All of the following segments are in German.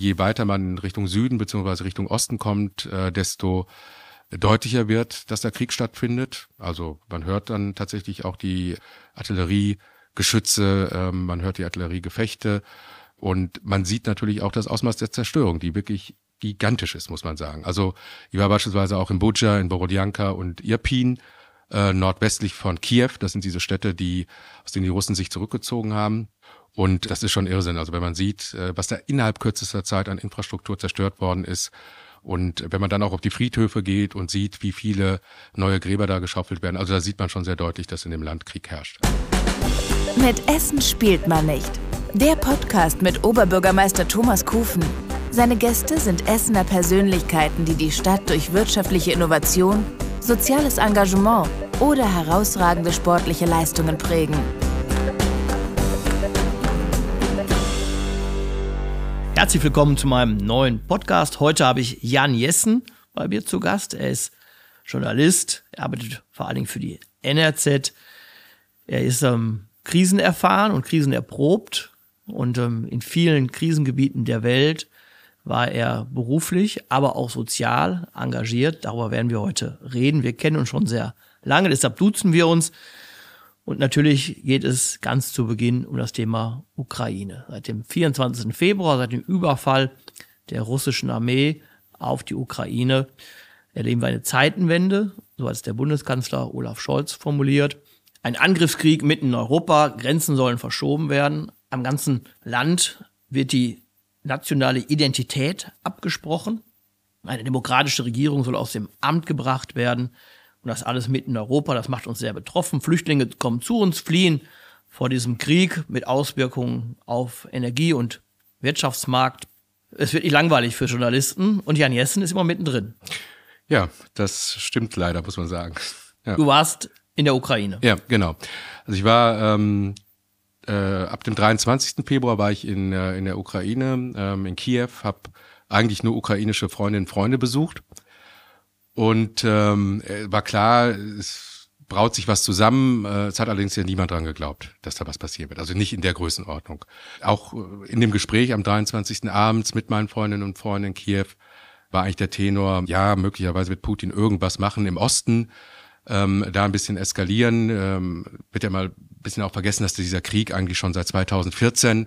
Je weiter man Richtung Süden beziehungsweise Richtung Osten kommt, äh, desto deutlicher wird, dass der Krieg stattfindet. Also man hört dann tatsächlich auch die Artilleriegeschütze, äh, man hört die Artilleriegefechte und man sieht natürlich auch das Ausmaß der Zerstörung, die wirklich gigantisch ist, muss man sagen. Also ich war beispielsweise auch in Buja, in Borodjanka und Irpin, äh, nordwestlich von Kiew. Das sind diese Städte, die aus denen die Russen sich zurückgezogen haben. Und das ist schon Irrsinn. Also wenn man sieht, äh, was da innerhalb kürzester Zeit an Infrastruktur zerstört worden ist, und wenn man dann auch auf die Friedhöfe geht und sieht, wie viele neue Gräber da geschaufelt werden, also da sieht man schon sehr deutlich, dass in dem Land Krieg herrscht. Mit Essen spielt man nicht. Der Podcast mit Oberbürgermeister Thomas Kufen. Seine Gäste sind Essener Persönlichkeiten, die die Stadt durch wirtschaftliche Innovation, soziales Engagement oder herausragende sportliche Leistungen prägen. Herzlich willkommen zu meinem neuen Podcast. Heute habe ich Jan Jessen bei mir zu Gast. Er ist Journalist, er arbeitet vor allen Dingen für die NRZ. Er ist ähm, krisenerfahren und krisenerprobt und ähm, in vielen Krisengebieten der Welt war er beruflich, aber auch sozial engagiert. Darüber werden wir heute reden. Wir kennen uns schon sehr lange, deshalb duzen wir uns. Und natürlich geht es ganz zu Beginn um das Thema Ukraine. Seit dem 24. Februar, seit dem Überfall der russischen Armee auf die Ukraine, erleben wir eine Zeitenwende, so hat es der Bundeskanzler Olaf Scholz formuliert. Ein Angriffskrieg mitten in Europa, Grenzen sollen verschoben werden. Am ganzen Land wird die nationale Identität abgesprochen. Eine demokratische Regierung soll aus dem Amt gebracht werden. Und das alles mitten in Europa, das macht uns sehr betroffen. Flüchtlinge kommen zu uns, fliehen vor diesem Krieg mit Auswirkungen auf Energie- und Wirtschaftsmarkt. Es wird nicht langweilig für Journalisten und Jan Jessen ist immer mittendrin. Ja, das stimmt leider, muss man sagen. Ja. Du warst in der Ukraine. Ja, genau. Also ich war ähm, äh, ab dem 23. Februar war ich in, äh, in der Ukraine, ähm, in Kiew, habe eigentlich nur ukrainische Freundinnen und Freunde besucht und ähm, äh, war klar, es braut sich was zusammen. Äh, es hat allerdings ja niemand dran geglaubt, dass da was passieren wird. Also nicht in der Größenordnung. Auch äh, in dem Gespräch am 23. abends mit meinen Freundinnen und Freunden in Kiew war eigentlich der Tenor, ja, möglicherweise wird Putin irgendwas machen im Osten, ähm, da ein bisschen eskalieren. Ähm, wird ja mal ein bisschen auch vergessen, dass dieser Krieg eigentlich schon seit 2014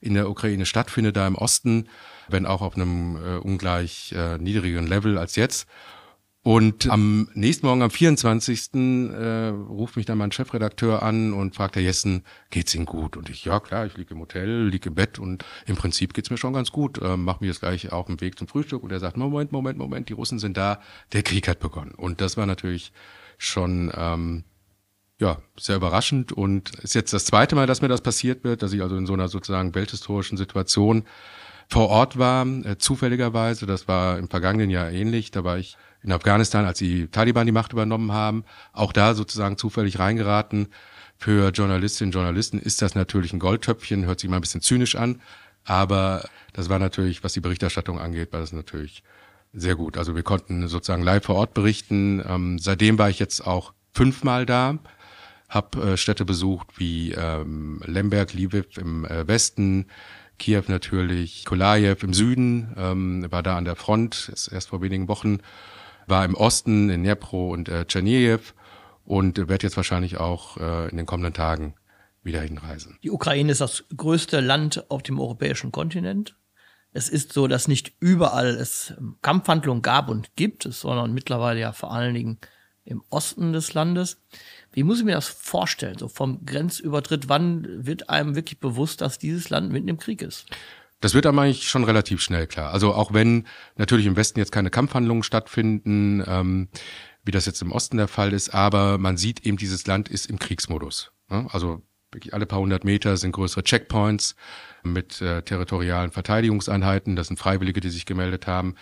in der Ukraine stattfindet, da im Osten, wenn auch auf einem äh, ungleich äh, niedrigeren Level als jetzt. Und am nächsten Morgen, am 24. Äh, ruft mich dann mein Chefredakteur an und fragt, Herr Jessen, geht's Ihnen gut? Und ich, ja klar, ich liege im Hotel, liege im Bett und im Prinzip geht's mir schon ganz gut. Äh, mach mir jetzt gleich auf dem Weg zum Frühstück und er sagt, Moment, Moment, Moment, die Russen sind da, der Krieg hat begonnen. Und das war natürlich schon ähm, ja, sehr überraschend und ist jetzt das zweite Mal, dass mir das passiert wird, dass ich also in so einer sozusagen welthistorischen Situation vor Ort war, äh, zufälligerweise. Das war im vergangenen Jahr ähnlich. Da war ich in Afghanistan, als die Taliban die Macht übernommen haben, auch da sozusagen zufällig reingeraten. Für Journalistinnen und Journalisten ist das natürlich ein Goldtöpfchen, hört sich mal ein bisschen zynisch an, aber das war natürlich, was die Berichterstattung angeht, war das natürlich sehr gut. Also wir konnten sozusagen live vor Ort berichten. Ähm, seitdem war ich jetzt auch fünfmal da, habe äh, Städte besucht wie ähm, Lemberg, Lviv im äh, Westen, Kiew natürlich, Kolajew im Süden, ähm, war da an der Front, ist erst vor wenigen Wochen war im Osten in Dnepro und äh, Tscherniejew und werde jetzt wahrscheinlich auch äh, in den kommenden Tagen wieder hinreisen. Die Ukraine ist das größte Land auf dem europäischen Kontinent. Es ist so, dass nicht überall es Kampfhandlungen gab und gibt, sondern mittlerweile ja vor allen Dingen im Osten des Landes. Wie muss ich mir das vorstellen? So vom Grenzübertritt, wann wird einem wirklich bewusst, dass dieses Land mitten im Krieg ist? Das wird aber eigentlich schon relativ schnell klar. Also auch wenn natürlich im Westen jetzt keine Kampfhandlungen stattfinden, ähm, wie das jetzt im Osten der Fall ist, aber man sieht eben, dieses Land ist im Kriegsmodus. Ne? Also wirklich alle paar hundert Meter sind größere Checkpoints mit äh, territorialen Verteidigungseinheiten. Das sind Freiwillige, die sich gemeldet haben.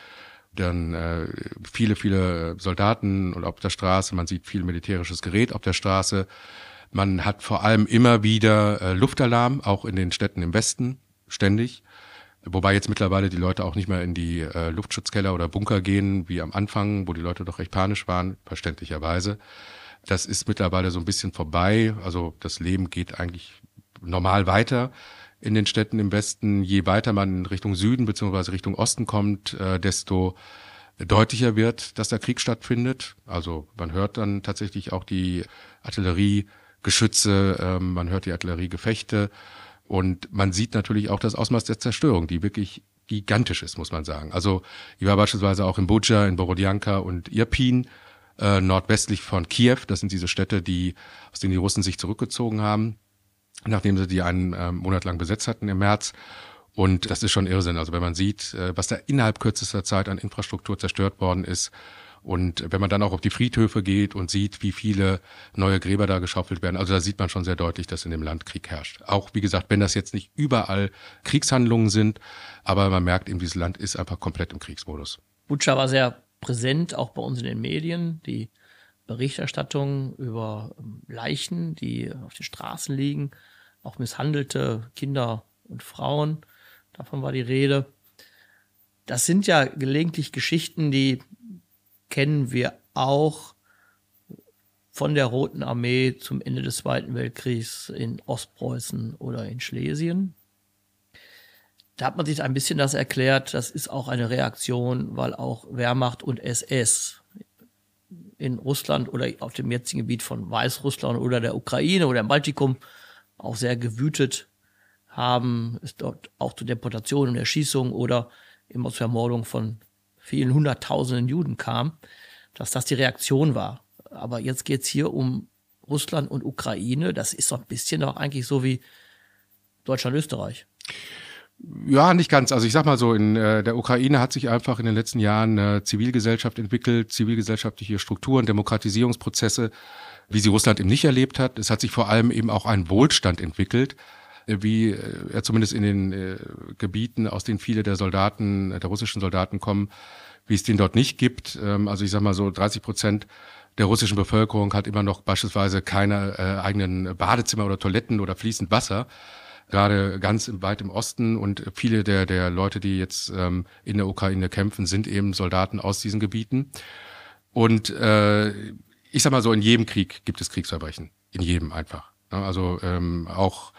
Dann äh, viele, viele Soldaten und auf der Straße. Man sieht viel militärisches Gerät auf der Straße. Man hat vor allem immer wieder äh, Luftalarm, auch in den Städten im Westen, ständig. Wobei jetzt mittlerweile die Leute auch nicht mehr in die äh, Luftschutzkeller oder Bunker gehen, wie am Anfang, wo die Leute doch recht panisch waren, verständlicherweise. Das ist mittlerweile so ein bisschen vorbei. Also das Leben geht eigentlich normal weiter in den Städten im Westen. Je weiter man in Richtung Süden beziehungsweise Richtung Osten kommt, äh, desto deutlicher wird, dass da Krieg stattfindet. Also man hört dann tatsächlich auch die Artilleriegeschütze, äh, man hört die Artilleriegefechte und man sieht natürlich auch das Ausmaß der Zerstörung, die wirklich gigantisch ist, muss man sagen. Also ich war beispielsweise auch in Bucha, in Borodjanka und Irpin, äh, nordwestlich von Kiew. Das sind diese Städte, die aus denen die Russen sich zurückgezogen haben, nachdem sie die einen äh, Monat lang besetzt hatten im März. Und das ist schon Irrsinn. Also wenn man sieht, äh, was da innerhalb kürzester Zeit an Infrastruktur zerstört worden ist, und wenn man dann auch auf die Friedhöfe geht und sieht, wie viele neue Gräber da geschaufelt werden, also da sieht man schon sehr deutlich, dass in dem Land Krieg herrscht. Auch wie gesagt, wenn das jetzt nicht überall Kriegshandlungen sind, aber man merkt eben, dieses Land ist einfach komplett im Kriegsmodus. Butscha war sehr präsent, auch bei uns in den Medien. Die Berichterstattung über ähm, Leichen, die auf den Straßen liegen, auch misshandelte Kinder und Frauen, davon war die Rede. Das sind ja gelegentlich Geschichten, die kennen wir auch von der Roten Armee zum Ende des Zweiten Weltkriegs in Ostpreußen oder in Schlesien. Da hat man sich ein bisschen das erklärt, das ist auch eine Reaktion, weil auch Wehrmacht und SS in Russland oder auf dem jetzigen Gebiet von Weißrussland oder der Ukraine oder im Baltikum auch sehr gewütet haben, es dort auch zu Deportationen und Erschießungen oder immer zur Ermordung von vielen hunderttausenden Juden kam, dass das die Reaktion war. Aber jetzt geht es hier um Russland und Ukraine. Das ist doch ein bisschen auch eigentlich so wie Deutschland-Österreich. Ja, nicht ganz. Also ich sag mal so, in äh, der Ukraine hat sich einfach in den letzten Jahren äh, Zivilgesellschaft entwickelt, zivilgesellschaftliche Strukturen, Demokratisierungsprozesse, wie sie Russland eben nicht erlebt hat. Es hat sich vor allem eben auch ein Wohlstand entwickelt, wie äh, er zumindest in den äh, Gebieten, aus denen viele der Soldaten, der russischen Soldaten kommen, wie es den dort nicht gibt. Ähm, also ich sag mal so 30 Prozent der russischen Bevölkerung hat immer noch beispielsweise keine äh, eigenen Badezimmer oder Toiletten oder fließend Wasser gerade ganz weit im Osten und viele der, der Leute, die jetzt ähm, in der Ukraine kämpfen, sind eben Soldaten aus diesen Gebieten. Und äh, ich sag mal so, in jedem Krieg gibt es Kriegsverbrechen. In jedem einfach. Also ähm, auch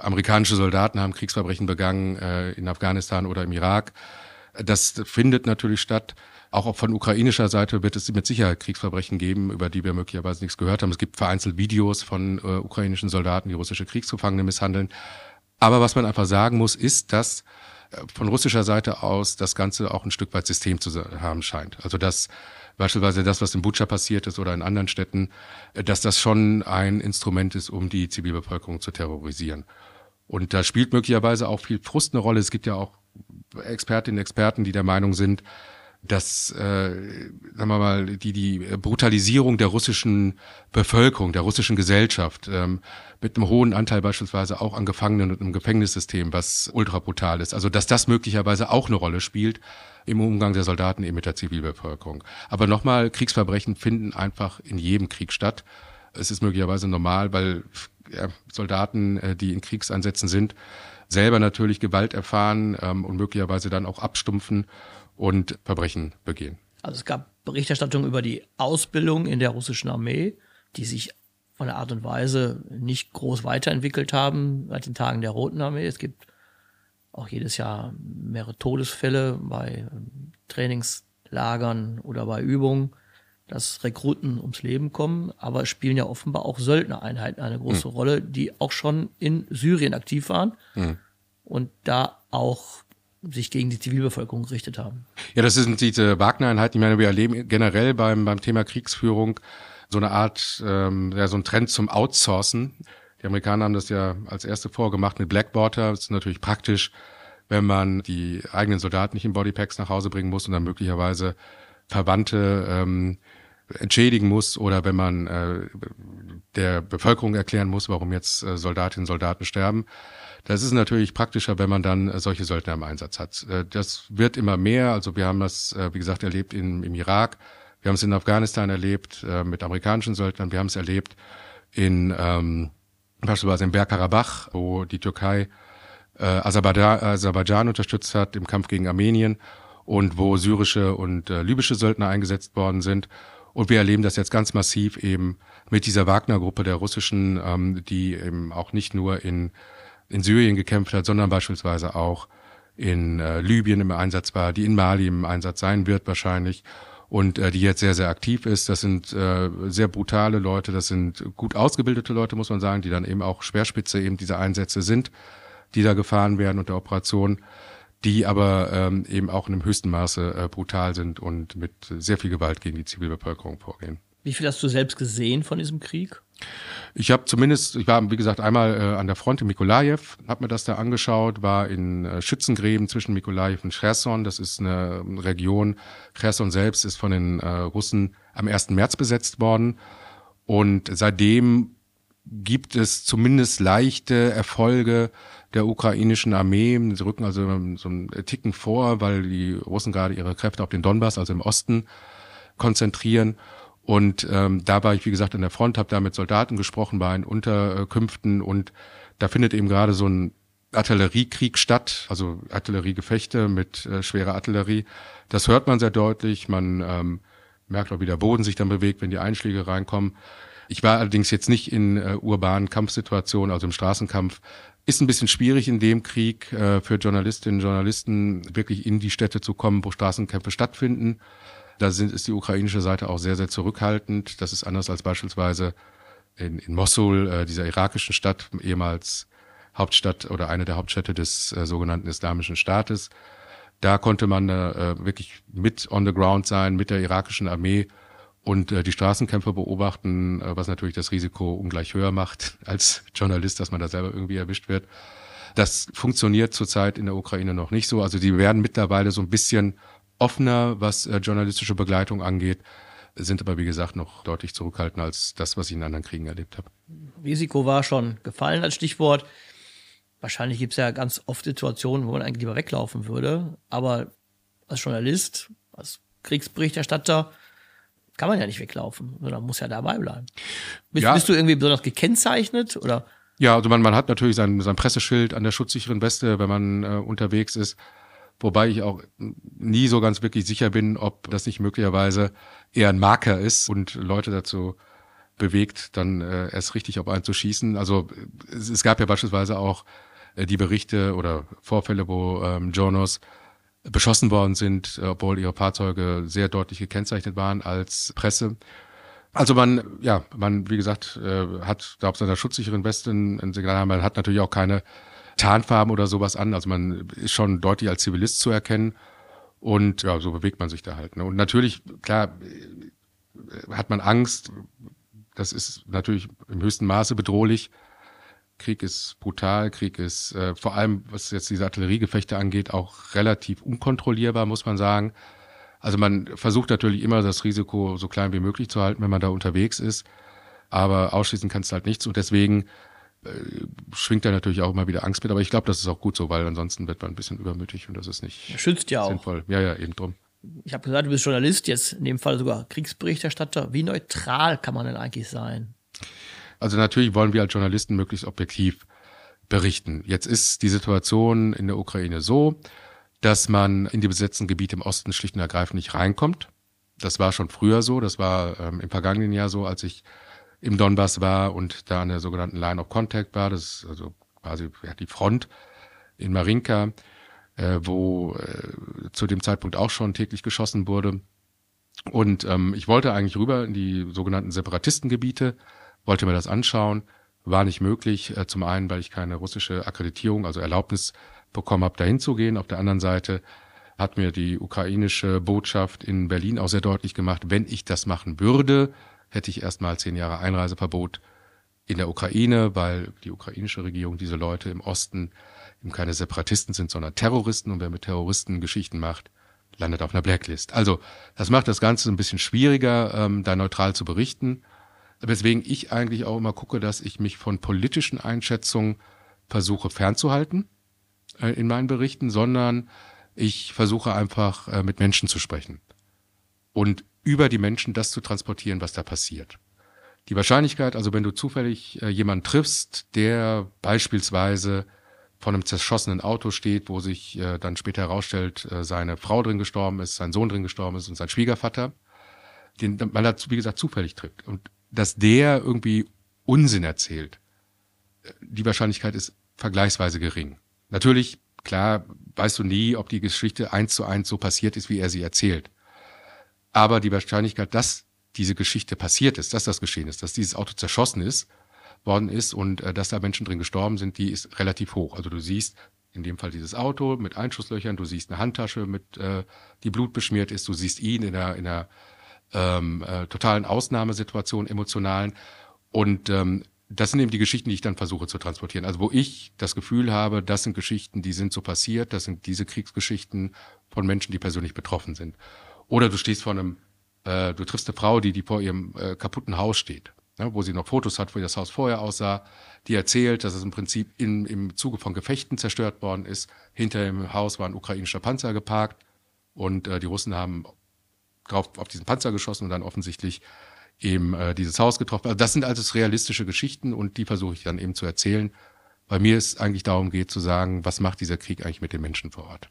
amerikanische Soldaten haben Kriegsverbrechen begangen äh, in Afghanistan oder im Irak. Das findet natürlich statt. Auch von ukrainischer Seite wird es mit Sicherheit Kriegsverbrechen geben, über die wir möglicherweise nichts gehört haben. Es gibt vereinzelt Videos von äh, ukrainischen Soldaten, die russische Kriegsgefangene misshandeln. Aber was man einfach sagen muss, ist, dass äh, von russischer Seite aus das Ganze auch ein Stück weit System zu haben scheint. Also dass beispielsweise das, was in Butscha passiert ist oder in anderen Städten, äh, dass das schon ein Instrument ist, um die Zivilbevölkerung zu terrorisieren. Und da spielt möglicherweise auch viel Frust eine Rolle. Es gibt ja auch Expertinnen und Experten, die der Meinung sind, dass, äh, sagen wir mal, die, die Brutalisierung der russischen Bevölkerung, der russischen Gesellschaft, ähm, mit einem hohen Anteil beispielsweise auch an Gefangenen und einem Gefängnissystem, was ultra brutal ist. Also, dass das möglicherweise auch eine Rolle spielt im Umgang der Soldaten eben mit der Zivilbevölkerung. Aber nochmal, Kriegsverbrechen finden einfach in jedem Krieg statt. Es ist möglicherweise normal, weil ja, Soldaten, äh, die in Kriegseinsätzen sind, selber natürlich Gewalt erfahren ähm, und möglicherweise dann auch abstumpfen und Verbrechen begehen. Also es gab Berichterstattung über die Ausbildung in der russischen Armee, die sich von der Art und Weise nicht groß weiterentwickelt haben seit den Tagen der Roten Armee. Es gibt auch jedes Jahr mehrere Todesfälle bei ähm, Trainingslagern oder bei Übungen, dass Rekruten ums Leben kommen, aber es spielen ja offenbar auch Söldnereinheiten eine große mhm. Rolle, die auch schon in Syrien aktiv waren mhm. und da auch sich gegen die Zivilbevölkerung gerichtet haben. Ja, das sind diese Wagner-Einheiten. Ich meine, wir erleben generell beim, beim Thema Kriegsführung so eine Art, ähm, ja, so ein Trend zum Outsourcen. Die Amerikaner haben das ja als erste vorgemacht mit Blackwater. Das ist natürlich praktisch, wenn man die eigenen Soldaten nicht in Bodypacks nach Hause bringen muss und dann möglicherweise Verwandte ähm, entschädigen muss oder wenn man äh, der Bevölkerung erklären muss, warum jetzt äh, Soldatinnen und Soldaten sterben. Das ist natürlich praktischer, wenn man dann äh, solche Söldner im Einsatz hat. Äh, das wird immer mehr. Also wir haben das, äh, wie gesagt, erlebt in, im Irak. Wir haben es in Afghanistan erlebt mit amerikanischen Söldnern. Wir haben es erlebt in ähm, beispielsweise in Bergkarabach, wo die Türkei äh, Aserbaidschan, Aserbaidschan unterstützt hat im Kampf gegen Armenien und wo syrische und äh, libysche Söldner eingesetzt worden sind. Und wir erleben das jetzt ganz massiv eben mit dieser Wagner-Gruppe der russischen, ähm, die eben auch nicht nur in in Syrien gekämpft hat, sondern beispielsweise auch in äh, Libyen im Einsatz war, die in Mali im Einsatz sein wird wahrscheinlich und äh, die jetzt sehr, sehr aktiv ist. Das sind äh, sehr brutale Leute, das sind gut ausgebildete Leute, muss man sagen, die dann eben auch Schwerspitze eben dieser Einsätze sind, die da gefahren werden unter Operation, die aber ähm, eben auch in einem höchsten Maße äh, brutal sind und mit sehr viel Gewalt gegen die Zivilbevölkerung vorgehen. Wie viel hast du selbst gesehen von diesem Krieg? Ich habe zumindest, ich war wie gesagt einmal äh, an der Front in Mikolajew, habe mir das da angeschaut, war in äh, Schützengräben zwischen Mikolajew und Cherson. Das ist eine Region. Cherson selbst ist von den äh, Russen am 1. März besetzt worden und seitdem gibt es zumindest leichte Erfolge der ukrainischen Armee. Sie rücken also so einen Ticken vor, weil die Russen gerade ihre Kräfte auf den Donbass, also im Osten, konzentrieren. Und ähm, da war ich, wie gesagt, an der Front, habe da mit Soldaten gesprochen, war in Unterkünften und da findet eben gerade so ein Artilleriekrieg statt, also Artilleriegefechte mit äh, schwerer Artillerie. Das hört man sehr deutlich. Man ähm, merkt auch, wie der Boden sich dann bewegt, wenn die Einschläge reinkommen. Ich war allerdings jetzt nicht in äh, urbanen Kampfsituationen, also im Straßenkampf. Ist ein bisschen schwierig in dem Krieg äh, für Journalistinnen und Journalisten wirklich in die Städte zu kommen, wo Straßenkämpfe stattfinden. Da sind, ist die ukrainische Seite auch sehr, sehr zurückhaltend. Das ist anders als beispielsweise in, in Mosul, äh, dieser irakischen Stadt, ehemals Hauptstadt oder eine der Hauptstädte des äh, sogenannten Islamischen Staates. Da konnte man äh, wirklich mit on the ground sein, mit der irakischen Armee und äh, die Straßenkämpfe beobachten, äh, was natürlich das Risiko ungleich höher macht als Journalist, dass man da selber irgendwie erwischt wird. Das funktioniert zurzeit in der Ukraine noch nicht so. Also die werden mittlerweile so ein bisschen offener, was äh, journalistische Begleitung angeht, sind aber wie gesagt noch deutlich zurückhaltender als das, was ich in anderen Kriegen erlebt habe. Risiko war schon gefallen als Stichwort. Wahrscheinlich gibt es ja ganz oft Situationen, wo man eigentlich lieber weglaufen würde. Aber als Journalist, als Kriegsberichterstatter, kann man ja nicht weglaufen, sondern muss ja dabei bleiben. Bist, ja. bist du irgendwie besonders gekennzeichnet oder? Ja, also man, man hat natürlich sein, sein Presseschild an der schutzsicheren Weste, wenn man äh, unterwegs ist. Wobei ich auch nie so ganz wirklich sicher bin, ob das nicht möglicherweise eher ein Marker ist und Leute dazu bewegt, dann äh, erst richtig auf einen zu schießen. Also es, es gab ja beispielsweise auch äh, die Berichte oder Vorfälle, wo ähm, Journos beschossen worden sind, äh, obwohl ihre Fahrzeuge sehr deutlich gekennzeichnet waren als Presse. Also man, ja, man, wie gesagt, äh, hat da auf seiner schutzsicheren Weste ein Signal, man hat natürlich auch keine Tarnfarben oder sowas an. Also man ist schon deutlich als Zivilist zu erkennen. Und ja, so bewegt man sich da halt. Ne? Und natürlich, klar, hat man Angst. Das ist natürlich im höchsten Maße bedrohlich. Krieg ist brutal, Krieg ist äh, vor allem, was jetzt diese Artilleriegefechte angeht, auch relativ unkontrollierbar, muss man sagen. Also man versucht natürlich immer das Risiko so klein wie möglich zu halten, wenn man da unterwegs ist. Aber ausschließen kannst du halt nichts. Und deswegen äh, schwingt da natürlich auch immer wieder Angst mit, aber ich glaube, das ist auch gut so, weil ansonsten wird man ein bisschen übermütig und das ist nicht Schützt ja sinnvoll. Auch. Ja, ja, eben drum. Ich habe gesagt, du bist Journalist, jetzt in dem Fall sogar Kriegsberichterstatter. Wie neutral kann man denn eigentlich sein? Also natürlich wollen wir als Journalisten möglichst objektiv berichten. Jetzt ist die Situation in der Ukraine so, dass man in die besetzten Gebiete im Osten schlicht und ergreifend nicht reinkommt. Das war schon früher so, das war ähm, im vergangenen Jahr so, als ich im Donbass war und da an der sogenannten Line of Contact war, das ist also quasi die Front in Marinka, äh, wo äh, zu dem Zeitpunkt auch schon täglich geschossen wurde. Und ähm, ich wollte eigentlich rüber in die sogenannten Separatistengebiete, wollte mir das anschauen, war nicht möglich. Äh, zum einen, weil ich keine russische Akkreditierung, also Erlaubnis bekommen habe, dahin zu gehen. Auf der anderen Seite hat mir die ukrainische Botschaft in Berlin auch sehr deutlich gemacht, wenn ich das machen würde, hätte ich erstmal zehn Jahre Einreiseverbot in der Ukraine, weil die ukrainische Regierung diese Leute im Osten eben keine Separatisten sind, sondern Terroristen. Und wer mit Terroristen Geschichten macht, landet auf einer Blacklist. Also das macht das Ganze ein bisschen schwieriger, ähm, da neutral zu berichten. Weswegen ich eigentlich auch immer gucke, dass ich mich von politischen Einschätzungen versuche fernzuhalten äh, in meinen Berichten, sondern ich versuche einfach äh, mit Menschen zu sprechen. Und über die Menschen das zu transportieren, was da passiert. Die Wahrscheinlichkeit, also wenn du zufällig äh, jemanden triffst, der beispielsweise von einem zerschossenen Auto steht, wo sich äh, dann später herausstellt, äh, seine Frau drin gestorben ist, sein Sohn drin gestorben ist und sein Schwiegervater, den man da, wie gesagt, zufällig trifft. Und dass der irgendwie Unsinn erzählt, äh, die Wahrscheinlichkeit ist vergleichsweise gering. Natürlich, klar, weißt du nie, ob die Geschichte eins zu eins so passiert ist, wie er sie erzählt. Aber die Wahrscheinlichkeit, dass diese Geschichte passiert ist, dass das geschehen ist, dass dieses Auto zerschossen ist, worden ist und äh, dass da Menschen drin gestorben sind, die ist relativ hoch. Also du siehst in dem Fall dieses Auto mit Einschusslöchern, du siehst eine Handtasche, mit, äh, die blutbeschmiert ist, du siehst ihn in einer, in einer ähm, äh, totalen Ausnahmesituation, emotionalen. Und ähm, das sind eben die Geschichten, die ich dann versuche zu transportieren. Also wo ich das Gefühl habe, das sind Geschichten, die sind so passiert, das sind diese Kriegsgeschichten von Menschen, die persönlich betroffen sind. Oder du stehst vor einem, äh, du triffst eine Frau, die, die vor ihrem äh, kaputten Haus steht, ne, wo sie noch Fotos hat, wie das Haus vorher aussah, die erzählt, dass es im Prinzip in, im Zuge von Gefechten zerstört worden ist. Hinter dem Haus war ein ukrainischer Panzer geparkt und äh, die Russen haben drauf auf diesen Panzer geschossen und dann offensichtlich eben äh, dieses Haus getroffen. Also das sind alles realistische Geschichten und die versuche ich dann eben zu erzählen. Bei mir es eigentlich darum geht zu sagen, was macht dieser Krieg eigentlich mit den Menschen vor Ort.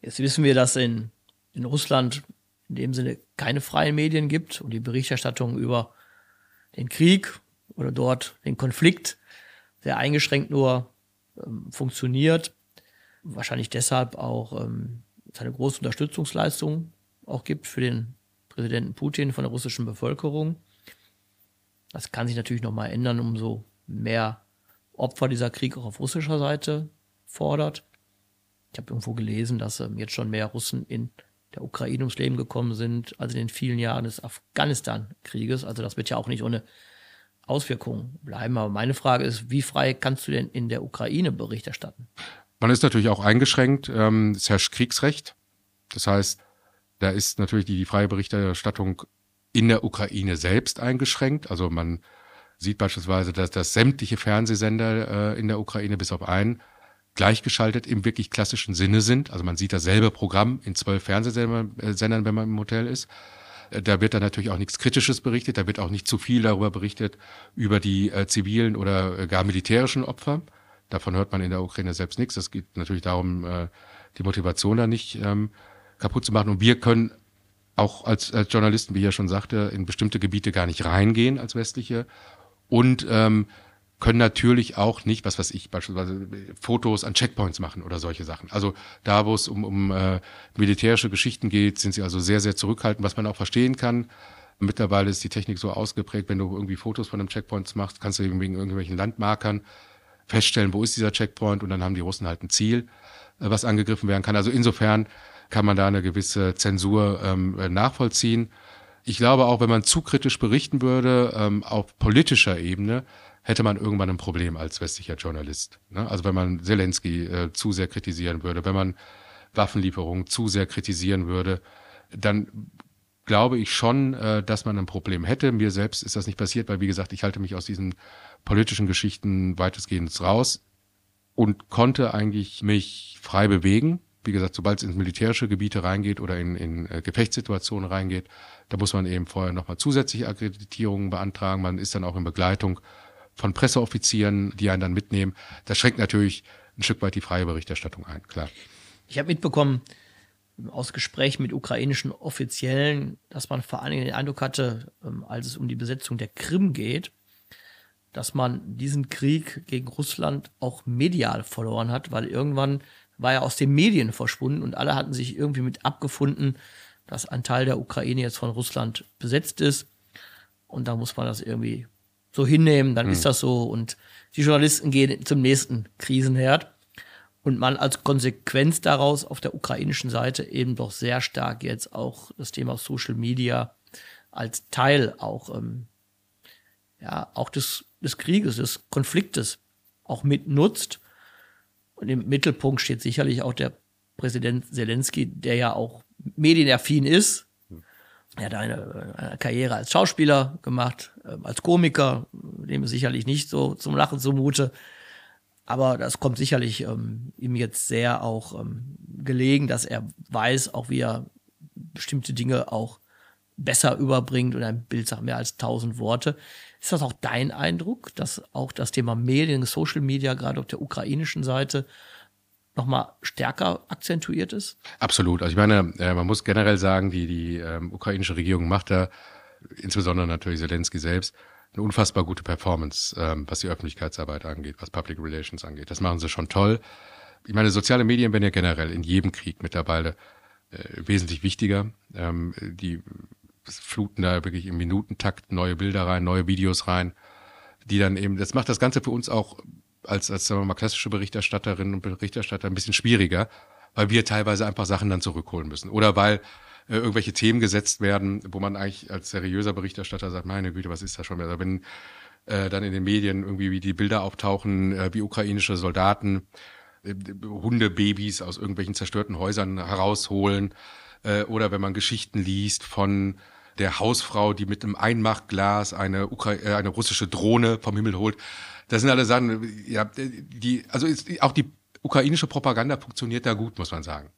Jetzt wissen wir, dass in, in Russland in dem Sinne keine freien Medien gibt und die Berichterstattung über den Krieg oder dort den Konflikt sehr eingeschränkt nur ähm, funktioniert. Wahrscheinlich deshalb auch ähm, eine große Unterstützungsleistung auch gibt für den Präsidenten Putin von der russischen Bevölkerung. Das kann sich natürlich nochmal ändern, umso mehr Opfer dieser Krieg auch auf russischer Seite fordert. Ich habe irgendwo gelesen, dass ähm, jetzt schon mehr Russen in der Ukraine ums Leben gekommen sind, als in den vielen Jahren des Afghanistan-Krieges. Also das wird ja auch nicht ohne Auswirkungen bleiben. Aber meine Frage ist, wie frei kannst du denn in der Ukraine Bericht erstatten? Man ist natürlich auch eingeschränkt. Ähm, es herrscht Kriegsrecht. Das heißt, da ist natürlich die, die freie Berichterstattung in der Ukraine selbst eingeschränkt. Also man sieht beispielsweise, dass, dass sämtliche Fernsehsender äh, in der Ukraine bis auf einen gleichgeschaltet im wirklich klassischen Sinne sind. Also man sieht dasselbe Programm in zwölf Fernsehsendern, äh, wenn man im Hotel ist. Äh, da wird dann natürlich auch nichts Kritisches berichtet, da wird auch nicht zu viel darüber berichtet, über die äh, zivilen oder äh, gar militärischen Opfer. Davon hört man in der Ukraine selbst nichts. Es geht natürlich darum, äh, die Motivation da nicht ähm, kaputt zu machen. Und wir können auch als, als Journalisten, wie ich ja schon sagte, in bestimmte Gebiete gar nicht reingehen als westliche und ähm, können natürlich auch nicht, was weiß ich, beispielsweise Fotos an Checkpoints machen oder solche Sachen. Also da, wo es um, um äh, militärische Geschichten geht, sind sie also sehr, sehr zurückhaltend, was man auch verstehen kann. Mittlerweile ist die Technik so ausgeprägt, wenn du irgendwie Fotos von einem Checkpoint machst, kannst du wegen irgendwelchen Landmarkern feststellen, wo ist dieser Checkpoint und dann haben die Russen halt ein Ziel, äh, was angegriffen werden kann. Also insofern kann man da eine gewisse Zensur ähm, nachvollziehen. Ich glaube auch, wenn man zu kritisch berichten würde, ähm, auf politischer Ebene, hätte man irgendwann ein Problem als westlicher Journalist. Ne? Also wenn man Zelensky äh, zu sehr kritisieren würde, wenn man Waffenlieferungen zu sehr kritisieren würde, dann glaube ich schon, äh, dass man ein Problem hätte. Mir selbst ist das nicht passiert, weil wie gesagt, ich halte mich aus diesen politischen Geschichten weitestgehend raus und konnte eigentlich mich frei bewegen wie gesagt, sobald es ins militärische Gebiete reingeht oder in, in äh, Gefechtssituationen reingeht, da muss man eben vorher nochmal zusätzliche Akkreditierungen beantragen. Man ist dann auch in Begleitung von Presseoffizieren, die einen dann mitnehmen. Das schränkt natürlich ein Stück weit die freie Berichterstattung ein, klar. Ich habe mitbekommen aus Gesprächen mit ukrainischen Offiziellen, dass man vor allen Dingen den Eindruck hatte, ähm, als es um die Besetzung der Krim geht, dass man diesen Krieg gegen Russland auch medial verloren hat, weil irgendwann war ja aus den Medien verschwunden und alle hatten sich irgendwie mit abgefunden, dass ein Teil der Ukraine jetzt von Russland besetzt ist. Und da muss man das irgendwie so hinnehmen, dann mhm. ist das so. Und die Journalisten gehen zum nächsten Krisenherd. Und man als Konsequenz daraus auf der ukrainischen Seite eben doch sehr stark jetzt auch das Thema Social Media als Teil auch, ähm, ja, auch des, des Krieges, des Konfliktes auch mitnutzt und im Mittelpunkt steht sicherlich auch der Präsident Zelensky, der ja auch medienaffin ist. Er hat eine, eine Karriere als Schauspieler gemacht, äh, als Komiker, dem ist sicherlich nicht so zum Lachen zumute. Aber das kommt sicherlich ähm, ihm jetzt sehr auch ähm, gelegen, dass er weiß, auch wie er bestimmte Dinge auch besser überbringt und ein Bild sagt mehr als tausend Worte. Ist das auch dein Eindruck, dass auch das Thema Medien, Social Media gerade auf der ukrainischen Seite nochmal stärker akzentuiert ist? Absolut. Also ich meine, äh, man muss generell sagen, die, die ähm, ukrainische Regierung macht da, insbesondere natürlich Zelensky selbst, eine unfassbar gute Performance, ähm, was die Öffentlichkeitsarbeit angeht, was Public Relations angeht. Das machen sie schon toll. Ich meine, soziale Medien werden ja generell in jedem Krieg mittlerweile äh, wesentlich wichtiger. Ähm, die fluten da wirklich im Minutentakt neue Bilder rein, neue Videos rein, die dann eben, das macht das Ganze für uns auch als, als sagen wir mal, klassische Berichterstatterinnen und Berichterstatter ein bisschen schwieriger, weil wir teilweise einfach Sachen dann zurückholen müssen. Oder weil äh, irgendwelche Themen gesetzt werden, wo man eigentlich als seriöser Berichterstatter sagt, meine Güte, was ist das schon wieder? Also wenn äh, dann in den Medien irgendwie wie die Bilder auftauchen, äh, wie ukrainische Soldaten äh, Hundebabys aus irgendwelchen zerstörten Häusern herausholen, äh, oder wenn man Geschichten liest von der Hausfrau, die mit einem Einmachglas eine, Ukra äh, eine russische Drohne vom Himmel holt. Das sind alle Sachen, ja, die, also ist, auch die ukrainische Propaganda funktioniert da gut, muss man sagen.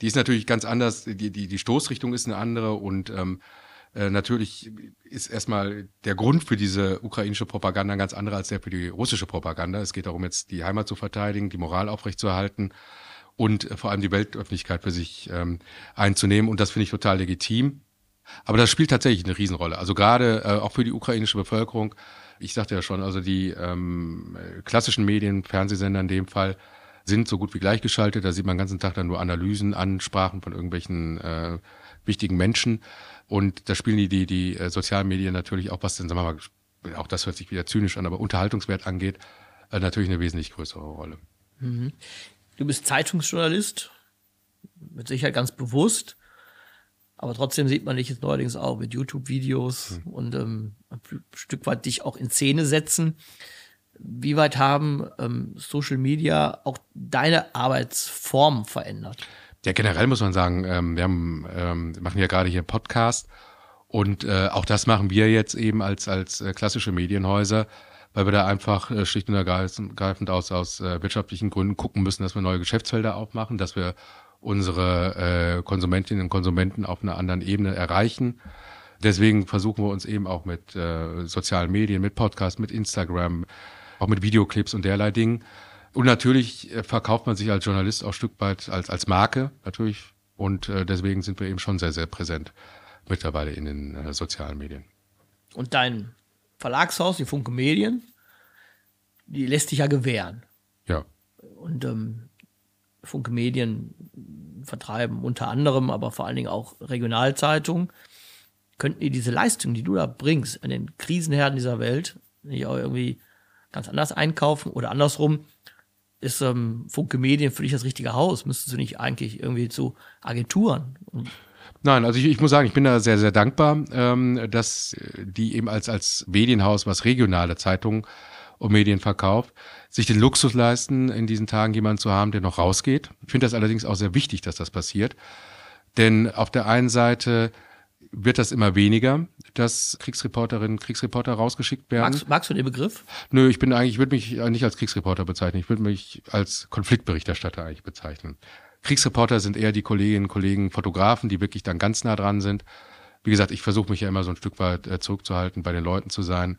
Die ist natürlich ganz anders, die, die, die Stoßrichtung ist eine andere und ähm, äh, natürlich ist erstmal der Grund für diese ukrainische Propaganda ein ganz anderer als der für die russische Propaganda. Es geht darum, jetzt die Heimat zu verteidigen, die Moral aufrechtzuerhalten und äh, vor allem die Weltöffentlichkeit für sich ähm, einzunehmen. Und das finde ich total legitim. Aber das spielt tatsächlich eine Riesenrolle. Also gerade äh, auch für die ukrainische Bevölkerung. Ich sagte ja schon, also die ähm, klassischen Medien, Fernsehsender in dem Fall, sind so gut wie gleichgeschaltet. Da sieht man den ganzen Tag dann nur Analysen, Ansprachen von irgendwelchen äh, wichtigen Menschen. Und da spielen die, die, die äh, sozialen Medien natürlich auch, was denn, sagen wir mal, auch das hört sich wieder zynisch an, aber Unterhaltungswert angeht, äh, natürlich eine wesentlich größere Rolle. Mhm. Du bist Zeitungsjournalist, mit Sicherheit ganz bewusst. Aber trotzdem sieht man dich jetzt neuerdings auch mit YouTube-Videos mhm. und ähm, ein Stück weit dich auch in Szene setzen. Wie weit haben ähm, Social Media auch deine Arbeitsform verändert? Ja, generell muss man sagen, ähm, wir haben, ähm, machen ja gerade hier einen Podcast und äh, auch das machen wir jetzt eben als, als äh, klassische Medienhäuser, weil wir da einfach äh, schlicht und ergreifend aus, aus äh, wirtschaftlichen Gründen gucken müssen, dass wir neue Geschäftsfelder aufmachen, dass wir unsere äh, Konsumentinnen und Konsumenten auf einer anderen Ebene erreichen. Deswegen versuchen wir uns eben auch mit äh, sozialen Medien, mit Podcasts, mit Instagram, auch mit Videoclips und derlei Dingen. Und natürlich äh, verkauft man sich als Journalist auch ein Stück weit als, als Marke, natürlich. Und äh, deswegen sind wir eben schon sehr, sehr präsent mittlerweile in den äh, sozialen Medien. Und dein Verlagshaus, die Funke Medien, die lässt sich ja gewähren. Ja. Und ähm, Funke Medien vertreiben unter anderem, aber vor allen Dingen auch Regionalzeitungen. Könnten die diese Leistung, die du da bringst, an den Krisenherden dieser Welt, nicht auch irgendwie ganz anders einkaufen oder andersrum, ist ähm, Funke Medien für dich das richtige Haus? Müsstest du nicht eigentlich irgendwie zu Agenturen? Nein, also ich, ich muss sagen, ich bin da sehr, sehr dankbar, ähm, dass die eben als, als Medienhaus, was regionale Zeitungen und Medien verkauft, sich den Luxus leisten, in diesen Tagen jemanden zu haben, der noch rausgeht. Ich finde das allerdings auch sehr wichtig, dass das passiert. Denn auf der einen Seite wird das immer weniger, dass Kriegsreporterinnen, Kriegsreporter rausgeschickt werden. Magst, magst du den Begriff? Nö, ich bin eigentlich, ich würde mich nicht als Kriegsreporter bezeichnen. Ich würde mich als Konfliktberichterstatter eigentlich bezeichnen. Kriegsreporter sind eher die Kolleginnen und Kollegen, Fotografen, die wirklich dann ganz nah dran sind. Wie gesagt, ich versuche mich ja immer so ein Stück weit äh, zurückzuhalten, bei den Leuten zu sein,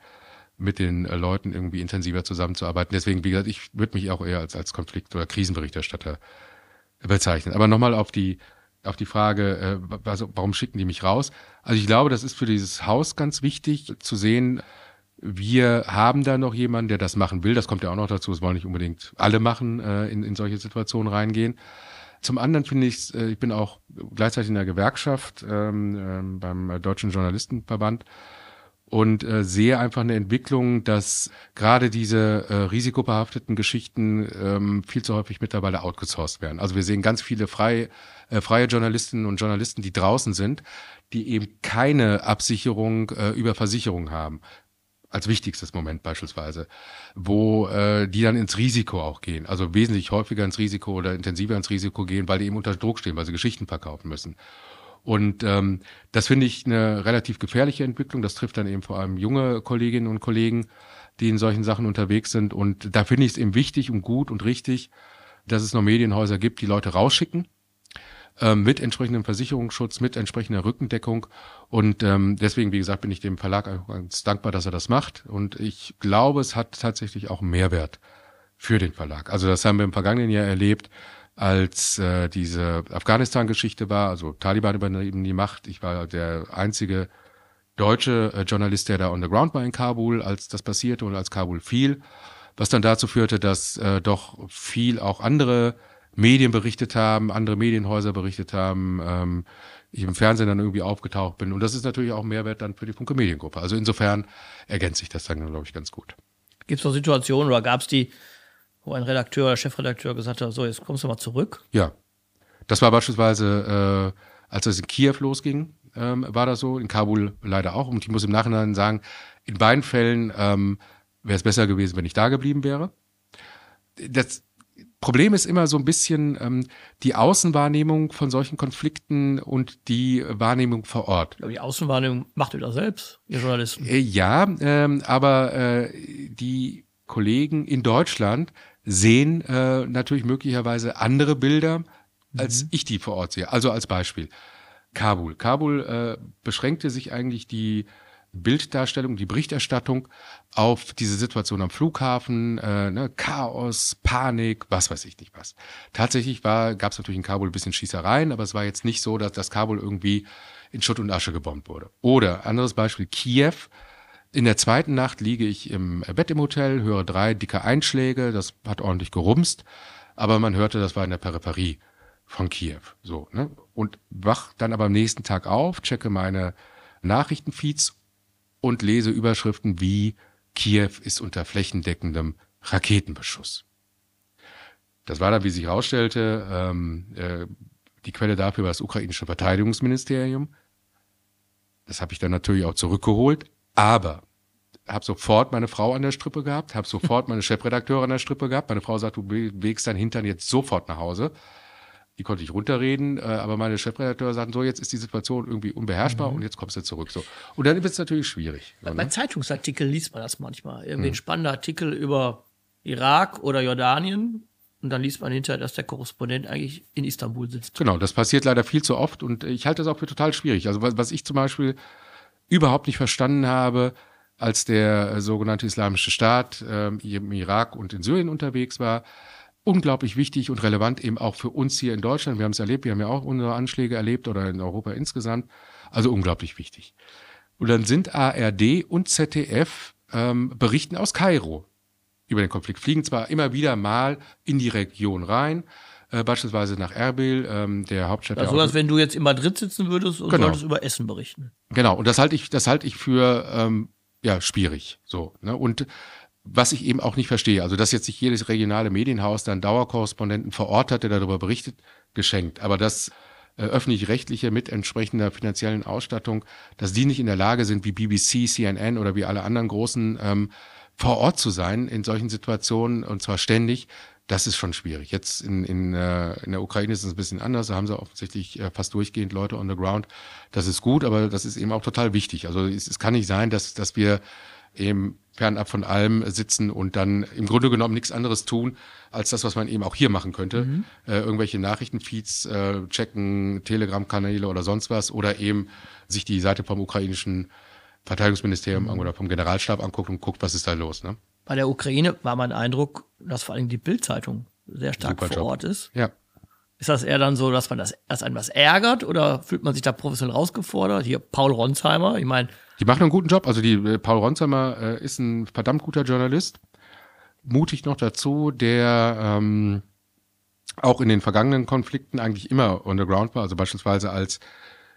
mit den äh, Leuten irgendwie intensiver zusammenzuarbeiten. Deswegen, wie gesagt, ich würde mich auch eher als, als Konflikt- oder Krisenberichterstatter bezeichnen. Aber nochmal auf die, auf die Frage, äh, also warum schicken die mich raus? Also ich glaube, das ist für dieses Haus ganz wichtig zu sehen, wir haben da noch jemanden, der das machen will. Das kommt ja auch noch dazu. Das wollen nicht unbedingt alle machen, äh, in, in solche Situationen reingehen. Zum anderen finde ich, äh, ich bin auch gleichzeitig in der Gewerkschaft ähm, äh, beim Deutschen Journalistenverband und äh, sehe einfach eine Entwicklung, dass gerade diese äh, risikobehafteten Geschichten ähm, viel zu häufig mittlerweile outgesourced werden. Also wir sehen ganz viele freie, äh, freie Journalistinnen und Journalisten, die draußen sind, die eben keine Absicherung äh, über Versicherung haben als wichtigstes Moment beispielsweise, wo äh, die dann ins Risiko auch gehen, also wesentlich häufiger ins Risiko oder intensiver ins Risiko gehen, weil die eben unter Druck stehen, weil sie Geschichten verkaufen müssen. Und ähm, das finde ich eine relativ gefährliche Entwicklung. Das trifft dann eben vor allem junge Kolleginnen und Kollegen, die in solchen Sachen unterwegs sind. Und da finde ich es eben wichtig und gut und richtig, dass es noch Medienhäuser gibt, die Leute rausschicken ähm, mit entsprechendem Versicherungsschutz, mit entsprechender Rückendeckung. Und ähm, deswegen, wie gesagt, bin ich dem Verlag ganz dankbar, dass er das macht. Und ich glaube, es hat tatsächlich auch Mehrwert für den Verlag. Also das haben wir im vergangenen Jahr erlebt, als äh, diese Afghanistan-Geschichte war, also Taliban übernehmen die Macht. Ich war der einzige deutsche äh, Journalist, der da on the ground war in Kabul, als das passierte und als Kabul fiel, was dann dazu führte, dass äh, doch viel auch andere Medien berichtet haben, andere Medienhäuser berichtet haben, ähm, ich im Fernsehen dann irgendwie aufgetaucht bin. Und das ist natürlich auch Mehrwert dann für die Funke Mediengruppe. Also insofern ergänzt sich das dann, glaube ich, ganz gut. Gibt es noch Situationen oder gab es die, wo ein Redakteur oder Chefredakteur gesagt hat, so, jetzt kommst du mal zurück? Ja. Das war beispielsweise, äh, als es in Kiew losging, ähm, war das so, in Kabul leider auch. Und ich muss im Nachhinein sagen, in beiden Fällen ähm, wäre es besser gewesen, wenn ich da geblieben wäre. Das Problem ist immer so ein bisschen ähm, die Außenwahrnehmung von solchen Konflikten und die Wahrnehmung vor Ort. Aber die Außenwahrnehmung macht ihr da selbst, ihr Journalisten. Äh, ja, ähm, aber äh, die Kollegen in Deutschland sehen äh, natürlich möglicherweise andere Bilder, als mhm. ich die vor Ort sehe. Also als Beispiel. Kabul. Kabul äh, beschränkte sich eigentlich die Bilddarstellung, die Berichterstattung auf diese Situation am Flughafen, äh, ne, Chaos, Panik, was weiß ich nicht was. Tatsächlich war, gab es natürlich in Kabul ein bisschen Schießereien, aber es war jetzt nicht so, dass das Kabul irgendwie in Schutt und Asche gebombt wurde. Oder anderes Beispiel, Kiew. In der zweiten Nacht liege ich im Bett im Hotel, höre drei dicke Einschläge, das hat ordentlich gerumst, aber man hörte, das war in der Peripherie von Kiew. So, ne? Und wach dann aber am nächsten Tag auf, checke meine Nachrichtenfeeds und lese Überschriften wie Kiew ist unter flächendeckendem Raketenbeschuss. Das war dann, wie sich herausstellte, ähm, äh, die Quelle dafür war das ukrainische Verteidigungsministerium. Das habe ich dann natürlich auch zurückgeholt, aber habe sofort meine Frau an der Strippe gehabt, habe sofort meine Chefredakteurin an der Strippe gehabt. Meine Frau sagt, du bewegst dein Hintern jetzt sofort nach Hause. Die konnte ich runterreden, äh, aber meine Chefredakteure sagten so, jetzt ist die Situation irgendwie unbeherrschbar mhm. und jetzt kommst du zurück. So. Und dann wird es natürlich schwierig. Bei, bei Zeitungsartikeln liest man das manchmal. Irgendwie mhm. ein spannender Artikel über Irak oder Jordanien. Und dann liest man hinterher, dass der Korrespondent eigentlich in Istanbul sitzt. Genau, das passiert leider viel zu oft und ich halte das auch für total schwierig. Also was, was ich zum Beispiel überhaupt nicht verstanden habe, als der sogenannte Islamische Staat äh, im Irak und in Syrien unterwegs war, unglaublich wichtig und relevant eben auch für uns hier in Deutschland. Wir haben es erlebt, wir haben ja auch unsere Anschläge erlebt oder in Europa insgesamt. Also unglaublich wichtig. Und dann sind ARD und ZDF ähm, berichten aus Kairo über den Konflikt, fliegen zwar immer wieder mal in die Region rein, äh, beispielsweise nach Erbil, ähm, der Hauptstadt. Also, als wenn du jetzt in Madrid sitzen würdest und genau. solltest über Essen berichten. Genau, und das halte ich, das halte ich für ähm, ja schwierig. So. Ne? Und was ich eben auch nicht verstehe, also dass jetzt nicht jedes regionale Medienhaus dann Dauerkorrespondenten vor Ort hat, der darüber berichtet, geschenkt. Aber dass äh, öffentlich-rechtliche mit entsprechender finanziellen Ausstattung, dass die nicht in der Lage sind, wie BBC, CNN oder wie alle anderen großen ähm, vor Ort zu sein in solchen Situationen und zwar ständig, das ist schon schwierig. Jetzt in, in, äh, in der Ukraine ist es ein bisschen anders. Da haben sie offensichtlich äh, fast durchgehend Leute on the ground. Das ist gut, aber das ist eben auch total wichtig. Also es, es kann nicht sein, dass, dass wir eben fernab von allem sitzen und dann im Grunde genommen nichts anderes tun, als das, was man eben auch hier machen könnte. Mhm. Äh, irgendwelche Nachrichtenfeeds äh, checken, Telegram-Kanäle oder sonst was oder eben sich die Seite vom ukrainischen Verteidigungsministerium mhm. oder vom Generalstab anguckt und guckt, was ist da los. Ne? Bei der Ukraine war mein Eindruck, dass vor allem die Bildzeitung sehr stark Super vor Job. Ort ist. Ja. Ist das eher dann so, dass man das, dass einem was ärgert oder fühlt man sich da professionell rausgefordert? Hier Paul Ronsheimer, ich meine, die machen einen guten Job. Also die äh, Paul Ronsheimer äh, ist ein verdammt guter Journalist. Mutig noch dazu, der ähm, auch in den vergangenen Konflikten eigentlich immer on the ground war. Also beispielsweise als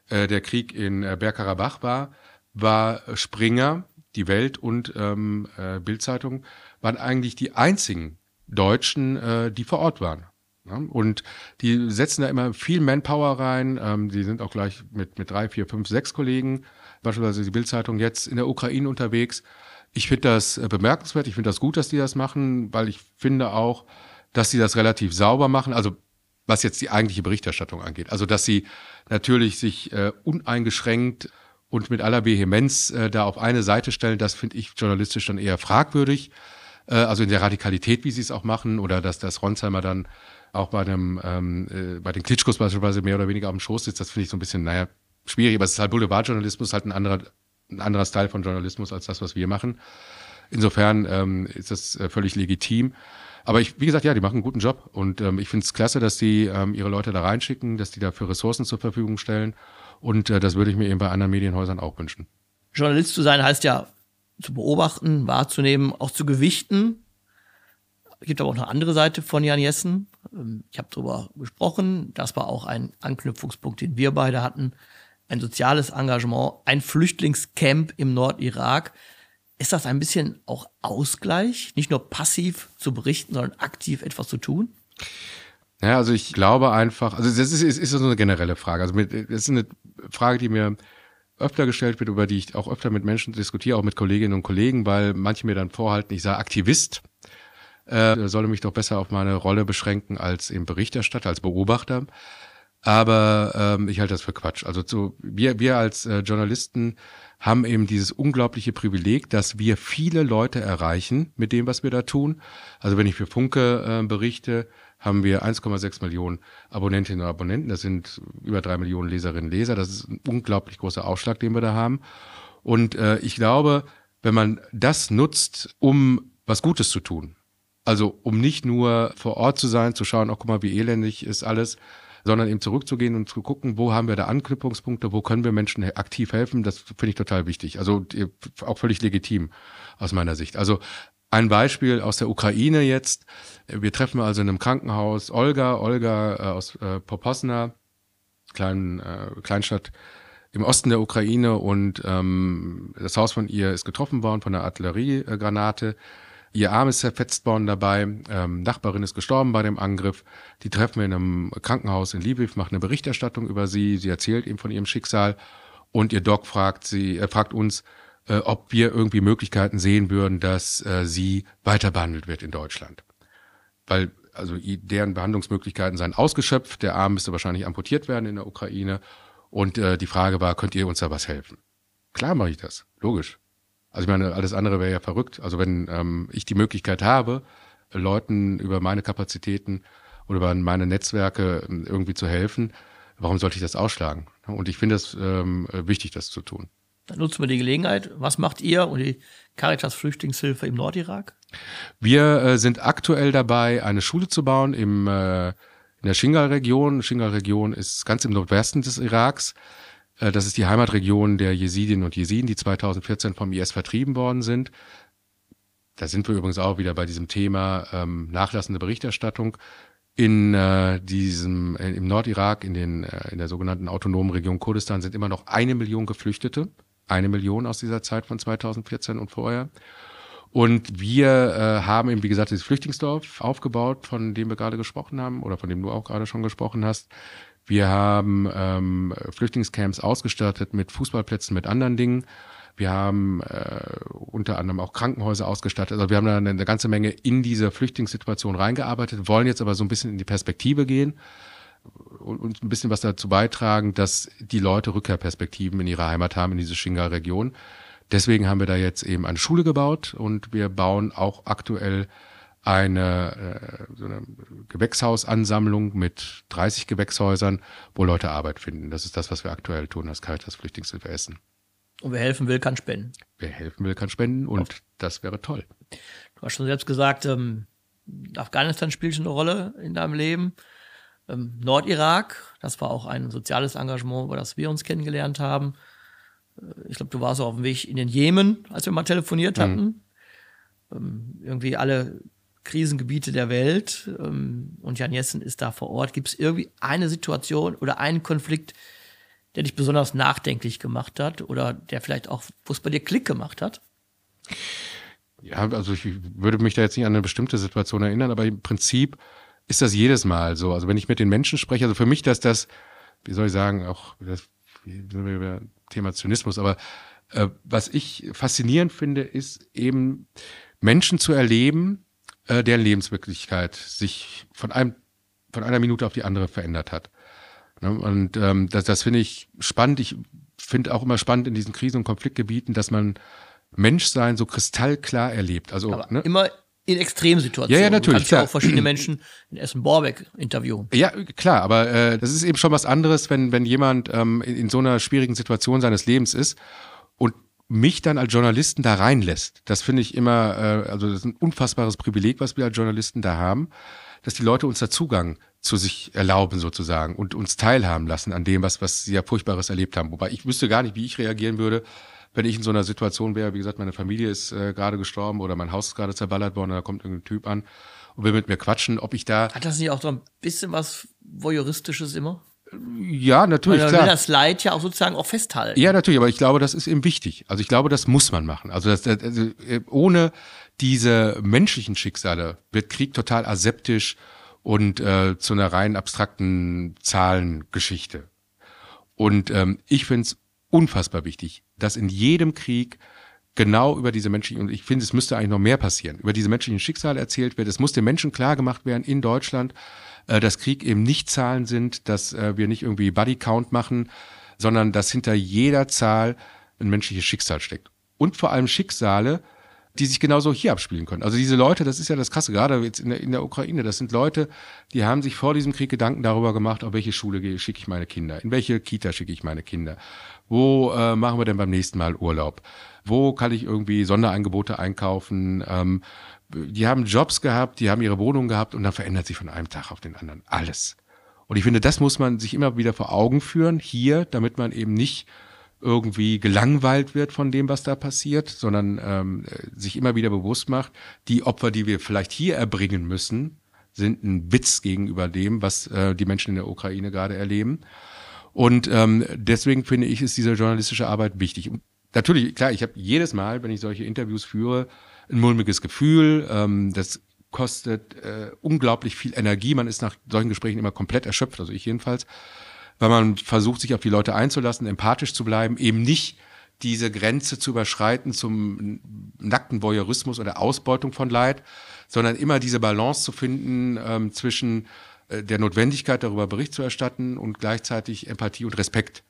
äh, der Krieg in äh, Bergkarabach war, war Springer, die Welt und ähm, äh, Bildzeitung waren eigentlich die einzigen Deutschen, äh, die vor Ort waren. Ja? Und die setzen da immer viel Manpower rein. Ähm, die sind auch gleich mit, mit drei, vier, fünf, sechs Kollegen beispielsweise die Bildzeitung jetzt in der Ukraine unterwegs. Ich finde das äh, bemerkenswert, ich finde das gut, dass die das machen, weil ich finde auch, dass sie das relativ sauber machen. Also was jetzt die eigentliche Berichterstattung angeht. Also dass sie natürlich sich äh, uneingeschränkt und mit aller Vehemenz äh, da auf eine Seite stellen, das finde ich journalistisch dann eher fragwürdig. Äh, also in der Radikalität, wie sie es auch machen, oder dass das Ronsheimer dann auch bei einem ähm, äh, bei den Klitschkos beispielsweise mehr oder weniger am Schoß sitzt, das finde ich so ein bisschen, naja, schwierig, aber es ist halt Boulevardjournalismus, halt ein anderer, ein anderer Style von Journalismus als das, was wir machen. Insofern ähm, ist das äh, völlig legitim. Aber ich, wie gesagt, ja, die machen einen guten Job und ähm, ich finde es klasse, dass die ähm, ihre Leute da reinschicken, dass die dafür Ressourcen zur Verfügung stellen und äh, das würde ich mir eben bei anderen Medienhäusern auch wünschen. Journalist zu sein heißt ja zu beobachten, wahrzunehmen, auch zu gewichten. Es gibt aber auch eine andere Seite von Jan Jessen. Ähm, ich habe darüber gesprochen. Das war auch ein Anknüpfungspunkt, den wir beide hatten. Ein soziales Engagement, ein Flüchtlingscamp im Nordirak. Ist das ein bisschen auch Ausgleich, nicht nur passiv zu berichten, sondern aktiv etwas zu tun? Ja, also ich glaube einfach, also das ist, ist, ist so eine generelle Frage. Also mit, das ist eine Frage, die mir öfter gestellt wird, über die ich auch öfter mit Menschen diskutiere, auch mit Kolleginnen und Kollegen, weil manche mir dann vorhalten, ich sei Aktivist, äh, solle mich doch besser auf meine Rolle beschränken als im Berichterstatter, als Beobachter. Aber ähm, ich halte das für Quatsch. Also so, wir, wir als äh, Journalisten haben eben dieses unglaubliche Privileg, dass wir viele Leute erreichen mit dem, was wir da tun. Also wenn ich für Funke äh, berichte, haben wir 1,6 Millionen Abonnentinnen und Abonnenten. Das sind über drei Millionen Leserinnen und Leser. Das ist ein unglaublich großer Aufschlag, den wir da haben. Und äh, ich glaube, wenn man das nutzt, um was Gutes zu tun, also um nicht nur vor Ort zu sein, zu schauen, oh guck mal, wie elendig ist alles, sondern eben zurückzugehen und zu gucken, wo haben wir da Anknüpfungspunkte, wo können wir Menschen aktiv helfen, das finde ich total wichtig. Also auch völlig legitim aus meiner Sicht. Also ein Beispiel aus der Ukraine jetzt. Wir treffen also in einem Krankenhaus Olga, Olga äh, aus äh, Poposna, kleinen äh, Kleinstadt im Osten der Ukraine und ähm, das Haus von ihr ist getroffen worden von einer Artilleriegranate. Ihr Arm ist zerfetzt worden dabei. Ähm, Nachbarin ist gestorben bei dem Angriff. Die treffen wir in einem Krankenhaus in Lviv, machen eine Berichterstattung über sie. Sie erzählt ihm von ihrem Schicksal und ihr Doc fragt sie, äh, fragt uns, äh, ob wir irgendwie Möglichkeiten sehen würden, dass äh, sie weiter behandelt wird in Deutschland. Weil also deren Behandlungsmöglichkeiten seien ausgeschöpft, der Arm müsste wahrscheinlich amputiert werden in der Ukraine. Und äh, die Frage war, könnt ihr uns da was helfen? Klar mache ich das, logisch. Also ich meine, alles andere wäre ja verrückt. Also wenn ähm, ich die Möglichkeit habe, Leuten über meine Kapazitäten oder über meine Netzwerke ähm, irgendwie zu helfen, warum sollte ich das ausschlagen? Und ich finde es ähm, wichtig, das zu tun. Dann nutzen wir die Gelegenheit. Was macht ihr und die Caritas Flüchtlingshilfe im Nordirak? Wir äh, sind aktuell dabei, eine Schule zu bauen im, äh, in der Shingal-Region. Shingal-Region ist ganz im Nordwesten des Iraks. Äh, das ist die Heimatregion der Jesidinnen und Jesiden, die 2014 vom IS vertrieben worden sind. Da sind wir übrigens auch wieder bei diesem Thema ähm, nachlassende Berichterstattung. In äh, diesem äh, im Nordirak, in den äh, in der sogenannten autonomen Region Kurdistan sind immer noch eine Million Geflüchtete eine Million aus dieser Zeit von 2014 und vorher. Und wir äh, haben eben, wie gesagt, dieses Flüchtlingsdorf aufgebaut, von dem wir gerade gesprochen haben oder von dem du auch gerade schon gesprochen hast. Wir haben ähm, Flüchtlingscamps ausgestattet mit Fußballplätzen, mit anderen Dingen. Wir haben äh, unter anderem auch Krankenhäuser ausgestattet. Also wir haben da eine, eine ganze Menge in diese Flüchtlingssituation reingearbeitet, wollen jetzt aber so ein bisschen in die Perspektive gehen und ein bisschen was dazu beitragen, dass die Leute Rückkehrperspektiven in ihrer Heimat haben, in diese Shinga-Region. Deswegen haben wir da jetzt eben eine Schule gebaut und wir bauen auch aktuell eine, äh, so eine Gewächshausansammlung mit 30 Gewächshäusern, wo Leute Arbeit finden. Das ist das, was wir aktuell tun als Caritas Flüchtlingshilfe Essen. Und wer helfen will, kann spenden. Wer helfen will, kann spenden und Oft. das wäre toll. Du hast schon selbst gesagt, ähm, Afghanistan spielt schon eine Rolle in deinem Leben ähm, Nordirak. Das war auch ein soziales Engagement, über das wir uns kennengelernt haben. Äh, ich glaube, du warst auch auf dem Weg in den Jemen, als wir mal telefoniert mhm. hatten. Mhm. Ähm, irgendwie alle Krisengebiete der Welt ähm, und Jan Jessen ist da vor Ort. Gibt es irgendwie eine Situation oder einen Konflikt, der dich besonders nachdenklich gemacht hat oder der vielleicht auch, wo es bei dir Klick gemacht hat? Ja, also ich würde mich da jetzt nicht an eine bestimmte Situation erinnern, aber im Prinzip ist das jedes Mal so. Also wenn ich mit den Menschen spreche, also für mich, dass das, wie soll ich sagen, auch das Thema Zynismus, aber äh, was ich faszinierend finde, ist eben Menschen zu erleben, äh, deren Lebenswirklichkeit sich von einem von einer Minute auf die andere verändert hat. Ne? Und ähm, das, das finde ich spannend. Ich finde auch immer spannend in diesen Krisen- und Konfliktgebieten, dass man Menschsein so kristallklar erlebt. Also Aber ne? immer in Extremsituationen. Ja, ja, natürlich. Du kannst ja auch verschiedene Menschen in Essen-Borbeck interviewen. Ja, klar, aber äh, das ist eben schon was anderes, wenn, wenn jemand ähm, in, in so einer schwierigen Situation seines Lebens ist und mich dann als Journalisten da reinlässt. Das finde ich immer, äh, also das ist ein unfassbares Privileg, was wir als Journalisten da haben, dass die Leute uns da Zugang zu sich erlauben sozusagen und uns teilhaben lassen an dem, was, was sie ja Furchtbares erlebt haben. Wobei ich wüsste gar nicht, wie ich reagieren würde, wenn ich in so einer Situation wäre, wie gesagt, meine Familie ist äh, gerade gestorben oder mein Haus ist gerade zerballert worden, da kommt irgendein Typ an und will mit mir quatschen, ob ich da. Hat das nicht auch so ein bisschen was Voyeuristisches immer? Ja, natürlich, Weil klar. will das Leid ja auch sozusagen auch festhalten. Ja, natürlich, aber ich glaube, das ist eben wichtig. Also ich glaube, das muss man machen. Also, das, also äh, ohne diese menschlichen Schicksale wird Krieg total aseptisch und äh, zu einer rein abstrakten Zahlengeschichte. Und ähm, ich finde es unfassbar wichtig, dass in jedem Krieg genau über diese menschlichen, und ich finde, es müsste eigentlich noch mehr passieren, über diese menschlichen Schicksale erzählt wird. Es muss den Menschen klar gemacht werden in Deutschland, äh, dass Krieg eben nicht Zahlen sind, dass äh, wir nicht irgendwie Buddy Count machen, sondern dass hinter jeder Zahl ein menschliches Schicksal steckt. Und vor allem Schicksale, die sich genauso hier abspielen können. Also diese Leute, das ist ja das Krasse, gerade jetzt in der, in der Ukraine, das sind Leute, die haben sich vor diesem Krieg Gedanken darüber gemacht, auf welche Schule schicke ich meine Kinder, in welche Kita schicke ich meine Kinder, wo äh, machen wir denn beim nächsten Mal Urlaub, wo kann ich irgendwie Sonderangebote einkaufen, ähm, die haben Jobs gehabt, die haben ihre Wohnung gehabt und dann verändert sich von einem Tag auf den anderen alles. Und ich finde, das muss man sich immer wieder vor Augen führen, hier, damit man eben nicht irgendwie gelangweilt wird von dem, was da passiert, sondern ähm, äh, sich immer wieder bewusst macht, die Opfer, die wir vielleicht hier erbringen müssen, sind ein Witz gegenüber dem, was äh, die Menschen in der Ukraine gerade erleben. Und ähm, deswegen finde ich, ist diese journalistische Arbeit wichtig. Und natürlich, klar, ich habe jedes Mal, wenn ich solche Interviews führe, ein mulmiges Gefühl. Ähm, das kostet äh, unglaublich viel Energie. Man ist nach solchen Gesprächen immer komplett erschöpft, also ich jedenfalls weil man versucht, sich auf die Leute einzulassen, empathisch zu bleiben, eben nicht diese Grenze zu überschreiten zum nackten Voyeurismus oder Ausbeutung von Leid, sondern immer diese Balance zu finden ähm, zwischen äh, der Notwendigkeit, darüber Bericht zu erstatten und gleichzeitig Empathie und Respekt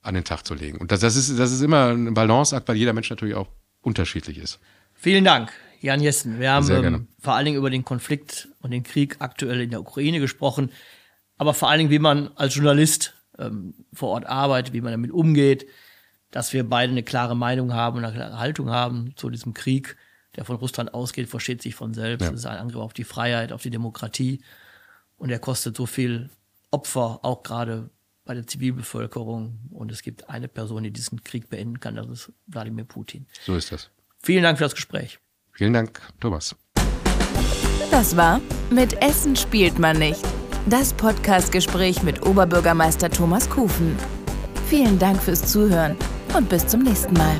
an den Tag zu legen. Und das, das, ist, das ist immer ein Balanceakt, weil jeder Mensch natürlich auch unterschiedlich ist. Vielen Dank, Jan Jessen. Wir haben ähm, vor allen Dingen über den Konflikt und den Krieg aktuell in der Ukraine gesprochen, aber vor allen Dingen, wie man als Journalist ähm, vor Ort arbeitet, wie man damit umgeht, dass wir beide eine klare Meinung haben und eine klare Haltung haben zu diesem Krieg, der von Russland ausgeht, versteht sich von selbst. Ja. Es ist ein Angriff auf die Freiheit, auf die Demokratie und er kostet so viel Opfer, auch gerade bei der Zivilbevölkerung. Und es gibt eine Person, die diesen Krieg beenden kann, das ist Wladimir Putin. So ist das. Vielen Dank für das Gespräch. Vielen Dank, Thomas. Das war Mit Essen spielt man nicht. Das Podcast-Gespräch mit Oberbürgermeister Thomas Kufen. Vielen Dank fürs Zuhören und bis zum nächsten Mal.